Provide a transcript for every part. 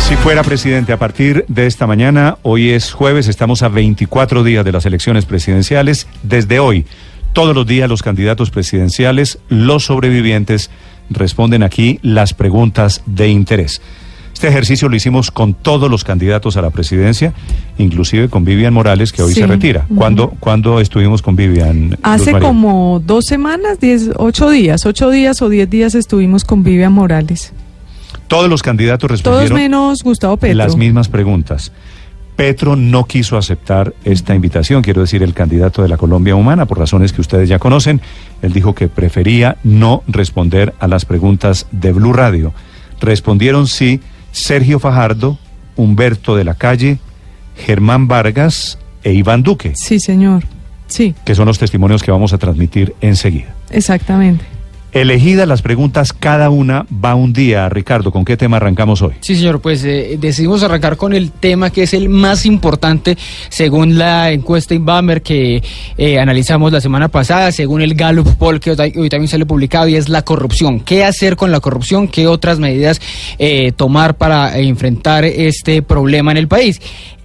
Si fuera presidente a partir de esta mañana, hoy es jueves, estamos a 24 días de las elecciones presidenciales. Desde hoy, todos los días los candidatos presidenciales, los sobrevivientes, responden aquí las preguntas de interés. Este ejercicio lo hicimos con todos los candidatos a la presidencia, inclusive con Vivian Morales, que hoy Sí. se retira. ¿Cuándo, ¿Cuándo estuvimos con Vivian? Hace como dos semanas, diez, ocho días, ocho días o diez días estuvimos con Vivian Morales. Todos los candidatos Todos respondieron menos Gustavo Petro. las mismas preguntas. Petro no quiso aceptar esta invitación, quiero decir, el candidato de la Colombia Humana, por razones que ustedes ya conocen. Él dijo que prefería no responder a las preguntas de Blue Radio. Respondieron sí Sergio Fajardo, Humberto de la Calle, Germán Vargas e Iván Duque, Sí, señor. Sí, que son los testimonios que vamos a transmitir enseguida. exactamente. Elegidas las preguntas, cada una va un día. Ricardo, ¿con qué tema arrancamos hoy? Sí, señor, pues eh, decidimos arrancar con el tema que es el más importante según la encuesta Inbamer que eh, analizamos la semana pasada, según el Gallup Poll que hoy también sale publicado y es la corrupción. ¿Qué hacer con la corrupción? ¿Qué otras medidas eh, tomar para enfrentar este problema en el país?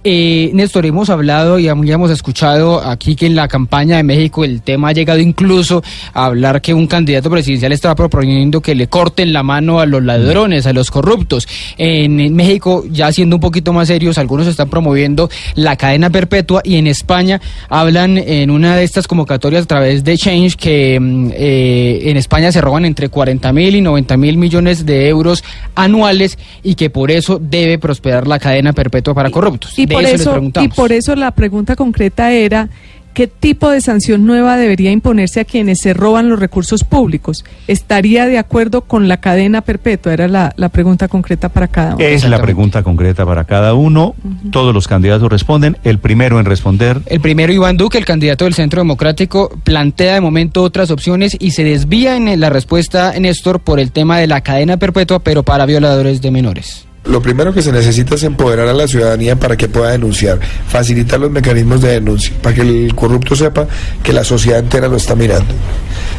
Eh, Néstor, hemos hablado y ya hemos escuchado aquí que en la campaña de México el tema ha llegado incluso a hablar que un candidato presidencial estaba proponiendo que le corten la mano a los ladrones, a los corruptos. En, en México, ya siendo un poquito más serios, algunos están promoviendo la cadena perpetua y en España hablan en una de estas convocatorias a través de Change que mm, eh, en España se roban entre 40 mil y 90 mil millones de euros anuales y que por eso debe prosperar la cadena perpetua para corruptos. Y por eso les eso, y por eso la pregunta concreta era ¿qué tipo de sanción nueva debería imponerse a quienes se roban los recursos públicos? ¿Estaría de acuerdo con la cadena perpetua? Era la, la pregunta concreta para cada uno. Es la pregunta concreta para cada uno. Todos los candidatos responden. El primero en responder, El primero, Iván Duque, el candidato del Centro Democrático, plantea de momento otras opciones y se desvía en la respuesta, Néstor, por el tema de la cadena perpetua, pero para violadores de menores. Lo primero que se necesita es empoderar a la ciudadanía para que pueda denunciar, facilitar los mecanismos de denuncia, para que el corrupto sepa que la sociedad entera lo está mirando.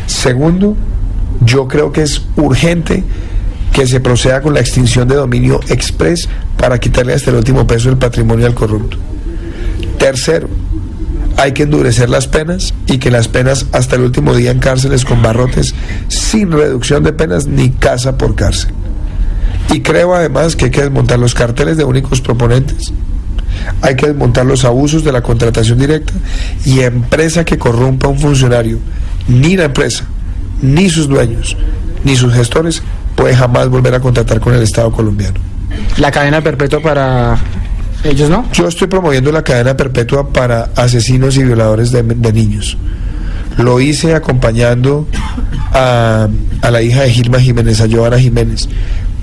Segundo, yo creo que es urgente que se proceda con la extinción de dominio express para quitarle hasta el último peso del patrimonio al corrupto. Tercero, hay que endurecer las penas y que las penas hasta el último día en cárceles con barrotes sin reducción de penas ni casa por cárcel. Y creo además que hay que desmontar los carteles de únicos proponentes, hay que desmontar los abusos de la contratación directa y empresa que corrompa a un funcionario, ni la empresa, ni sus dueños, ni sus gestores puede jamás volver a contratar con el Estado colombiano. La cadena perpetua para ellos, ¿no? Yo estoy promoviendo la cadena perpetua para asesinos y violadores de, de niños. Lo hice acompañando a, a la hija de Gilma Jiménez, a Giovanna Jiménez,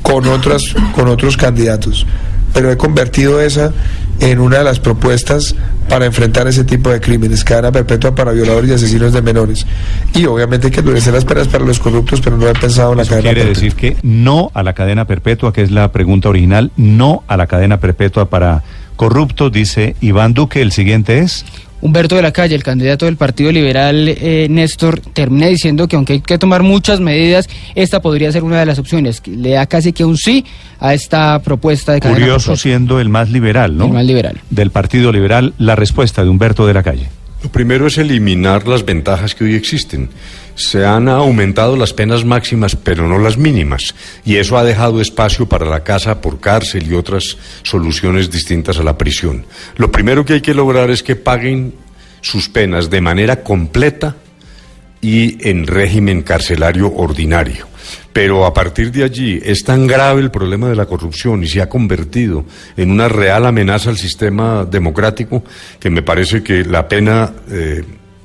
con, otras, con otros candidatos. Pero he convertido esa en una de las propuestas para enfrentar ese tipo de crímenes, cadena perpetua para violadores y asesinos de menores. Y obviamente hay que endurecer las penas para los corruptos, pero no he pensado en la eso cadena quiere perpetua. decir que no a la cadena perpetua, que es la pregunta original, no a la cadena perpetua para corruptos, dice Iván Duque. El siguiente es. Humberto de la Calle, el candidato del Partido Liberal, eh, Néstor, termina diciendo que aunque hay que tomar muchas medidas, esta podría ser una de las opciones. que Le da casi que un sí a esta propuesta de Curioso siendo el más liberal, ¿no? El más liberal. Del Partido Liberal, la respuesta de Humberto de la Calle. Lo primero es eliminar las ventajas que hoy existen. Se han aumentado las penas máximas, pero no las mínimas, y eso ha dejado espacio para la casa por cárcel y otras soluciones distintas a la prisión. Lo primero que hay que lograr es que paguen sus penas de manera completa y en régimen carcelario ordinario. Pero a partir de allí es tan grave el problema de la corrupción y se ha convertido en una real amenaza al sistema democrático que me parece que la pena eh,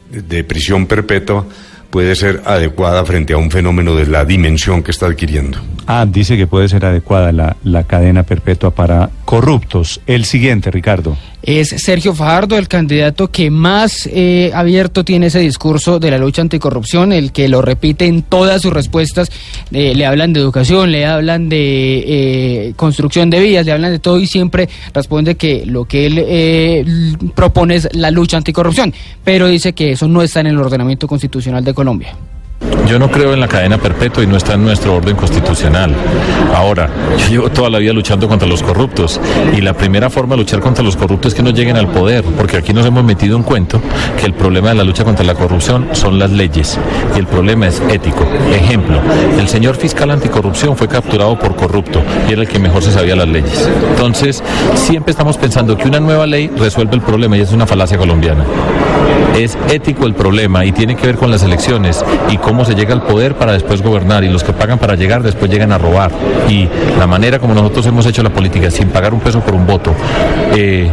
de prisión perpetua puede ser adecuada frente a un fenómeno de la dimensión que está adquiriendo. Ah, dice que puede ser adecuada la, la cadena perpetua para corruptos. El siguiente, Ricardo. Es Sergio Fajardo, el candidato que más eh, abierto tiene ese discurso de la lucha anticorrupción, el que lo repite en todas sus respuestas. Eh, le hablan de educación, le hablan de eh, construcción de vías, le hablan de todo y siempre responde que lo que él eh, propone es la lucha anticorrupción, pero dice que eso no está en el ordenamiento constitucional de Colombia. Yo no creo en la cadena perpetua y no está en nuestro orden constitucional. Ahora, yo llevo toda la vida luchando contra los corruptos y la primera forma de luchar contra los corruptos es que no lleguen al poder, porque aquí nos hemos metido un cuento que el problema de la lucha contra la corrupción son las leyes y el problema es ético. Ejemplo, el señor fiscal anticorrupción fue capturado por corrupto y era el que mejor se sabía las leyes. Entonces, siempre estamos pensando que una nueva ley resuelve el problema y es una falacia colombiana. Es ético el problema y tiene que ver con las elecciones y cómo se llega al poder para después gobernar y los que pagan para llegar después llegan a robar. Y la manera como nosotros hemos hecho la política sin pagar un peso por un voto eh,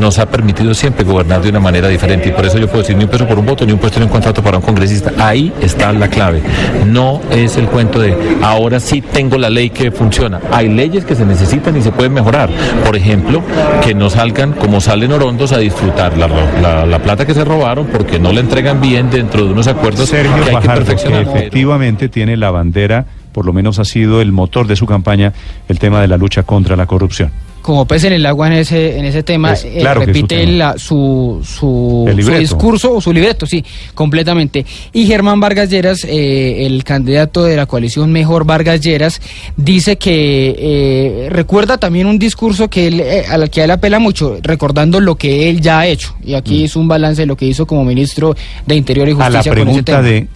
nos ha permitido siempre gobernar de una manera diferente y por eso yo puedo decir ni un peso por un voto ni un puesto ni un contrato para un congresista. Ahí está la clave. No es el cuento de ahora sí tengo la ley que funciona. Hay leyes que se necesitan y se pueden mejorar. Por ejemplo, que no salgan como salen orondos a disfrutar la, la- la plata que se robaron porque no la entregan bien dentro de unos acuerdos Sergio que hay Fajardo, que perfeccionar. Efectivamente tiene la bandera, por lo menos ha sido el motor de su campaña, el tema de la lucha contra la corrupción. como pez en el agua en ese en ese tema eh, claro su repite la- su su, discurso o su libreto sí completamente y Germán Vargas Lleras eh, el candidato de la coalición mejor Vargas Lleras dice que eh, recuerda también un discurso que él, eh, al que él apela mucho recordando lo que él ya ha hecho y aquí es un balance de lo que hizo como ministro de Interior y Mm. A la Justicia con ese pregunta tema. de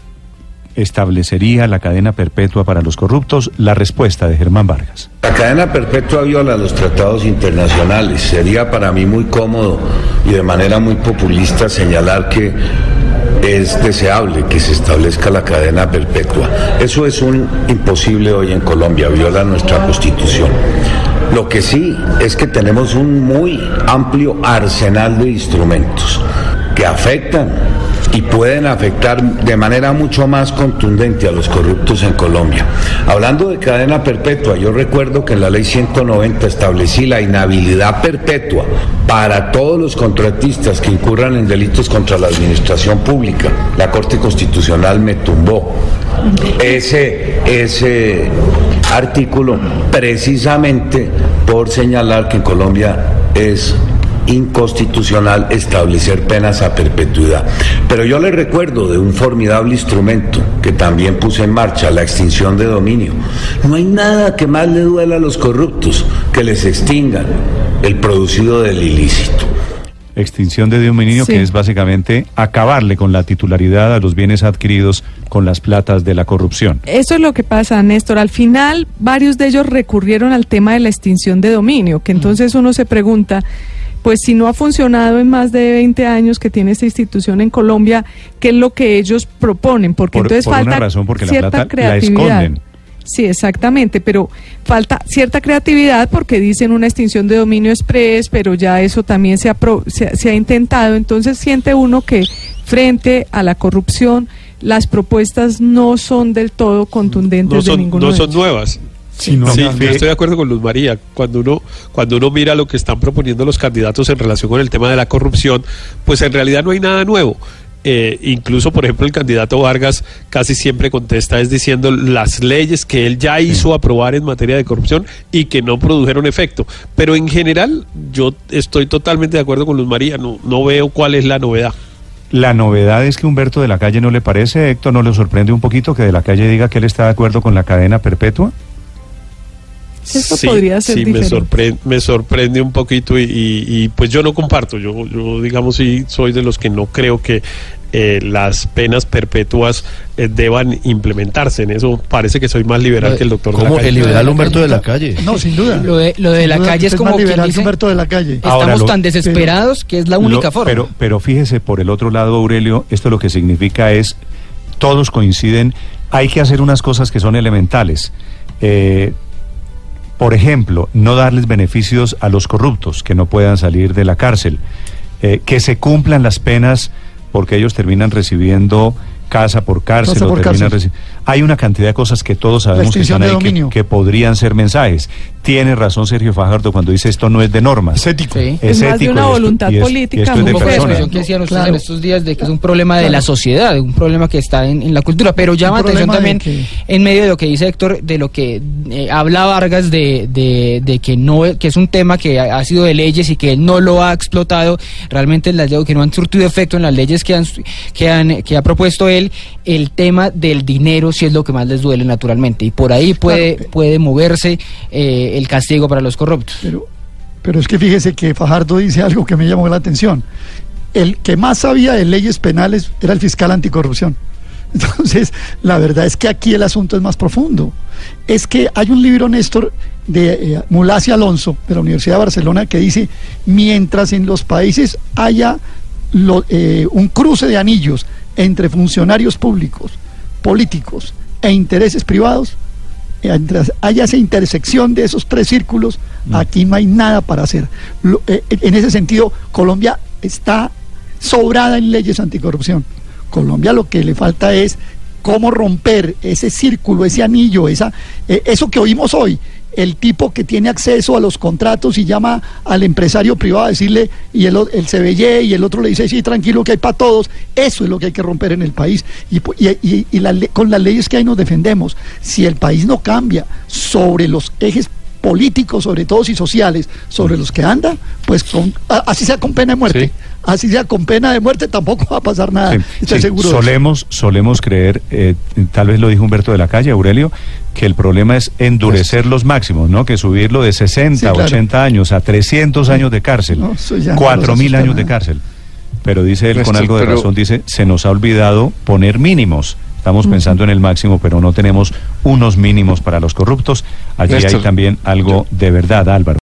¿establecería la cadena perpetua para los corruptos? La respuesta de Germán Vargas. La cadena perpetua viola los tratados internacionales. Sería para mí muy cómodo y de manera muy populista señalar que es deseable que se establezca la cadena perpetua. Eso es un imposible hoy en Colombia, viola nuestra constitución. Lo que sí es que tenemos un muy amplio arsenal de instrumentos que afectan y pueden afectar de manera mucho más contundente a los corruptos en Colombia. Hablando de cadena perpetua, yo recuerdo que en la ley 190 establecí la inhabilidad perpetua para todos los contratistas que incurran en delitos contra la administración pública. La Corte Constitucional me tumbó ese, ese artículo precisamente por señalar que en Colombia es inconstitucional establecer penas a perpetuidad. Pero yo le recuerdo de un formidable instrumento que también puse en marcha, la extinción de dominio. No hay nada que más le duela a los corruptos que les extingan el producido del ilícito. Extinción de dominio, Sí. que es básicamente acabarle con la titularidad a los bienes adquiridos con las platas de la corrupción. Eso es lo que pasa, Néstor. Al final, varios de ellos recurrieron al tema de la extinción de dominio, que entonces uno se pregunta, pues si no ha funcionado en más de 20 años que tiene esta institución en Colombia, ¿qué es lo que ellos proponen? Porque Por- entonces por una falta razón, porque la cierta la creatividad. esconden. Sí, exactamente, pero falta cierta creatividad porque dicen una extinción de dominio express, pero ya eso también se ha, pro- se, ha- se ha intentado. Entonces siente uno que frente a la corrupción las propuestas no son del todo contundentes no de son, ninguno no de son ellos. nuevas. Sí, no, Sí, no, yo estoy de acuerdo con Luz María. Cuando uno, cuando uno mira lo que están proponiendo los candidatos en relación con el tema de la corrupción, pues en realidad no hay nada nuevo. Eh, incluso, por ejemplo, el candidato Vargas casi siempre contesta es diciendo las leyes que él ya hizo aprobar en materia de corrupción y que no produjeron efecto. Pero en general, yo estoy totalmente de acuerdo con Luz María. No, no veo cuál es la novedad. La novedad es que Humberto de la Calle no le parece, Héctor, ¿no le sorprende un poquito que de la Calle diga que él está de acuerdo con la cadena perpetua? Eso sí, podría ser sí, me sorprende, me sorprende un poquito y, y- y, pues yo no comparto, yo, yo digamos sí soy de los que no creo que eh, las penas perpetuas eh, deban implementarse, en eso parece que soy más liberal que el doctor. ¿Cómo? Lacalle. El liberal Humberto de la Calle. No, sin duda. Lo de, lo de la duda calle es como más quien liberal que dice, Humberto de la Calle. estamos Ahora, lo- tan desesperados que es la única Lo- forma. Pero, pero fíjese, por el otro lado, Aurelio, esto lo que significa es, todos coinciden, hay que hacer unas cosas que son elementales. Eh, por ejemplo, no darles beneficios a los corruptos que no puedan salir de la cárcel, Eh, que se cumplan las penas porque ellos terminan recibiendo casa por cárcel, Casa o por termina cárcel. Hay una cantidad de cosas que todos sabemos que están ahí que, podrían ser mensajes. Tiene razón Sergio Fajardo cuando dice esto no es de normas. Es ético. Sí. Es más de una y esto- voluntad y es- y política esto es un de expresión que decían ustedes Claro. en estos días de que es un problema de Claro. la sociedad, un problema que está en, en la cultura, pero llama atención también que- en medio de lo que dice Héctor, de lo que eh, habla Vargas de, de, de que no que es un tema que ha, ha sido de leyes y que él no lo ha explotado realmente en las leyes que no han surtido efecto en las leyes que han que han que ha propuesto él el tema del dinero si es lo que más les duele naturalmente y por ahí puede Claro. puede moverse eh, el castigo para los corruptos. Pero, pero es que fíjese que Fajardo dice algo que me llamó la atención. El que más sabía de leyes penales era el fiscal anticorrupción. Entonces, la verdad es que aquí el asunto es más profundo. Es que hay un libro, Néstor, de eh, Mulasi Alonso, de la Universidad de Barcelona, que dice, mientras en los países haya lo- eh, un cruce de anillos entre funcionarios públicos, políticos e intereses privados, mientras haya esa intersección de esos tres círculos, aquí no hay nada para hacer. Lo- eh, en ese sentido, Colombia está sobrada en leyes anticorrupción. Colombia lo que le falta es cómo romper ese círculo, ese anillo, esa, eh, eso que oímos hoy. El tipo que tiene acceso a los contratos y llama al empresario privado a decirle, y el, el CBY, y el otro le dice, sí, tranquilo que hay para todos. Eso es lo que hay que romper en el país. Y, y- y- la con las leyes que hay nos defendemos. Si el país no cambia sobre los ejes políticos, sobre todo y sociales, sobre los que anda, pues con, a- así sea con pena de muerte. Sí. Así sea con pena de muerte, tampoco va a pasar nada. Sí, Estoy sí, seguro. de eso. solemos, solemos creer, eh, tal vez lo dijo Humberto de la Calle, Aurelio, que el problema es endurecer los máximos, ¿no? Que subirlo de 60, Sí, claro. 80 años a 300 años de cárcel, No, eso ya no 4 nos mil asusta años de cárcel. Pero dice él con Néstor, algo de pero- razón, dice, se nos ha olvidado poner mínimos. Estamos pensando en el máximo, pero no tenemos unos mínimos para los corruptos. Allí hay también algo de verdad, Álvaro.